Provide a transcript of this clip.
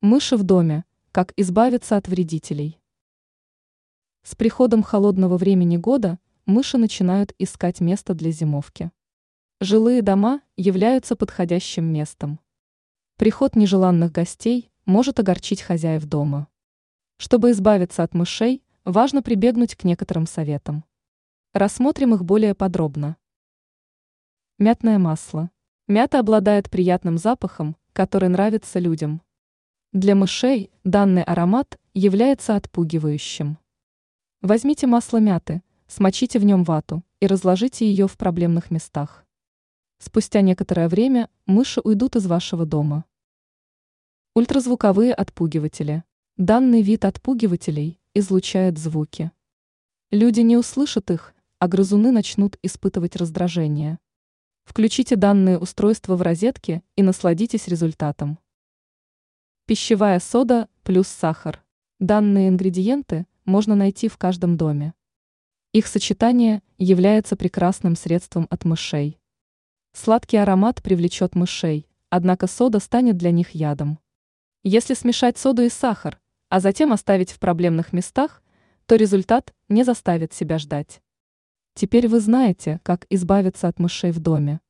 Мыши в доме. Как избавиться от вредителей. С приходом холодного времени года мыши начинают искать место для зимовки. Жилые дома являются подходящим местом. Приход нежеланных гостей может огорчить хозяев дома. Чтобы избавиться от мышей, важно прибегнуть к некоторым советам. Рассмотрим их более подробно. Мятное масло. Мята обладает приятным запахом, который нравится людям. Для мышей данный аромат является отпугивающим. Возьмите масло мяты, смочите в нем вату и разложите ее в проблемных местах. Спустя некоторое время мыши уйдут из вашего дома. Ультразвуковые отпугиватели. Данный вид отпугивателей излучает звуки. Люди не услышат их, а грызуны начнут испытывать раздражение. Включите данные устройства в розетке и насладитесь результатом. Пищевая сода плюс сахар. Данные ингредиенты можно найти в каждом доме. Их сочетание является прекрасным средством от мышей. Сладкий аромат привлечет мышей, однако сода станет для них ядом. Если смешать соду и сахар, а затем оставить в проблемных местах, то результат не заставит себя ждать. Теперь вы знаете, как избавиться от мышей в доме.